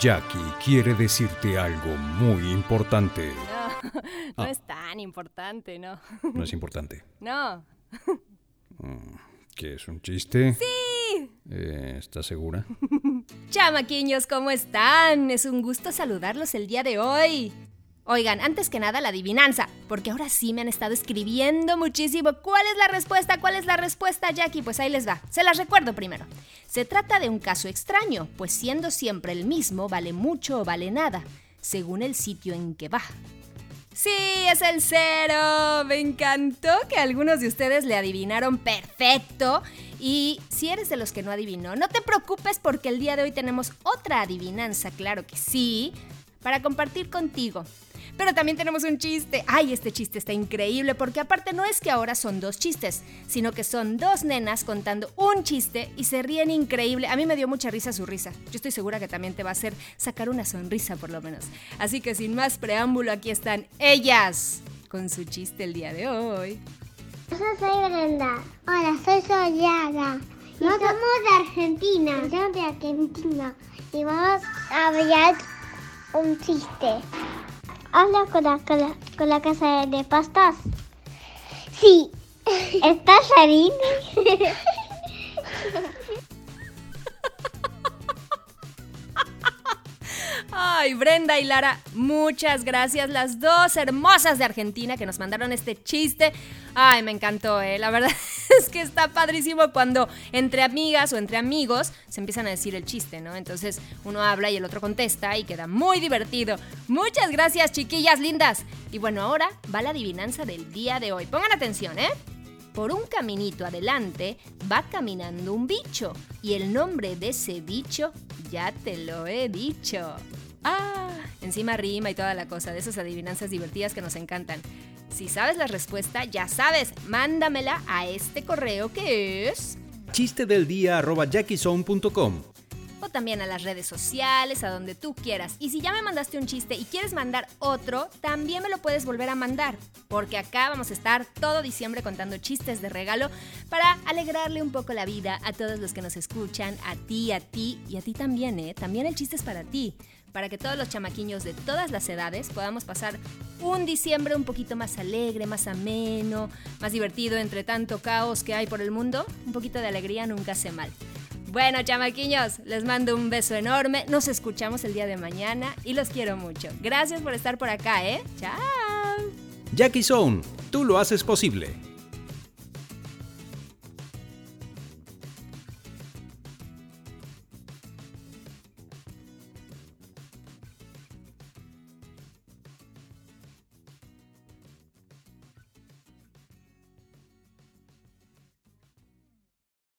Jackie quiere decirte algo muy importante. No, no Ah. es tan importante, no. ¿No es importante? No. ¿Qué es un chiste? Sí. ¿Estás segura? Chamaquiños, ¿cómo están? Es un gusto saludarlos el día de hoy. Oigan, antes que nada la adivinanza, porque ahora sí me han estado escribiendo muchísimo. ¿Cuál es la respuesta? ¿Cuál es la respuesta, Jackie? Pues ahí les va. Se las recuerdo primero. Se trata de un caso extraño, pues siendo siempre el mismo, vale mucho o vale nada, según el sitio en que va. Sí, es el cero. Me encantó que algunos de ustedes le adivinaron perfecto. Y si eres de los que no adivinó, no te preocupes porque el día de hoy tenemos otra adivinanza, claro que sí, para compartir contigo. Pero también tenemos un chiste. Ay, este chiste está increíble porque aparte no es que ahora son dos chistes, sino que son dos nenas contando un chiste y se ríen increíble. A mí me dio mucha risa su risa. Yo estoy segura que también te va a hacer sacar una sonrisa por lo menos. Así que sin más preámbulo, aquí están ellas con su chiste el día de hoy. Yo soy Brenda. Hola, soy Soyana. Y somos de Argentina. Somos de Argentina. Y vamos a hablar un chiste. ¿Habla con la, con la, con la casa de pastas? Sí. ¿Estás Sarine? Ay, Brenda y Lara, muchas gracias, las dos hermosas de Argentina que nos mandaron este chiste. Ay, me encantó, eh. La verdad es que está padrísimo cuando entre amigas o entre amigos se empiezan a decir el chiste, ¿no? Entonces uno habla y el otro contesta y queda muy divertido. Muchas gracias, chiquillas lindas. Y bueno, ahora va la adivinanza del día de hoy. Pongan atención, ¿eh? Por un caminito adelante va caminando un bicho y el nombre de ese bicho ya te lo he dicho. Ah, encima rima y toda la cosa de esas adivinanzas divertidas que nos encantan. Si sabes la respuesta, ya sabes, mándamela a este correo que es chiste del día. También a las redes sociales, a donde tú quieras. Y si ya me mandaste un chiste y quieres mandar otro, también me lo puedes volver a mandar, porque acá vamos a estar todo diciembre contando chistes de regalo para alegrarle un poco la vida a todos los que nos escuchan, a ti, a ti y a ti también, ¿eh? También el chiste es para ti. Para que todos los chamaquiños de todas las edades podamos pasar un diciembre un poquito más alegre, más ameno, más divertido entre tanto caos que hay por el mundo. Un poquito de alegría nunca hace mal. Bueno, chamaquiños, les mando un beso enorme. Nos escuchamos el día de mañana y los quiero mucho. Gracias por estar por acá, ¿eh? Chao. Jackie Zone, tú lo haces posible.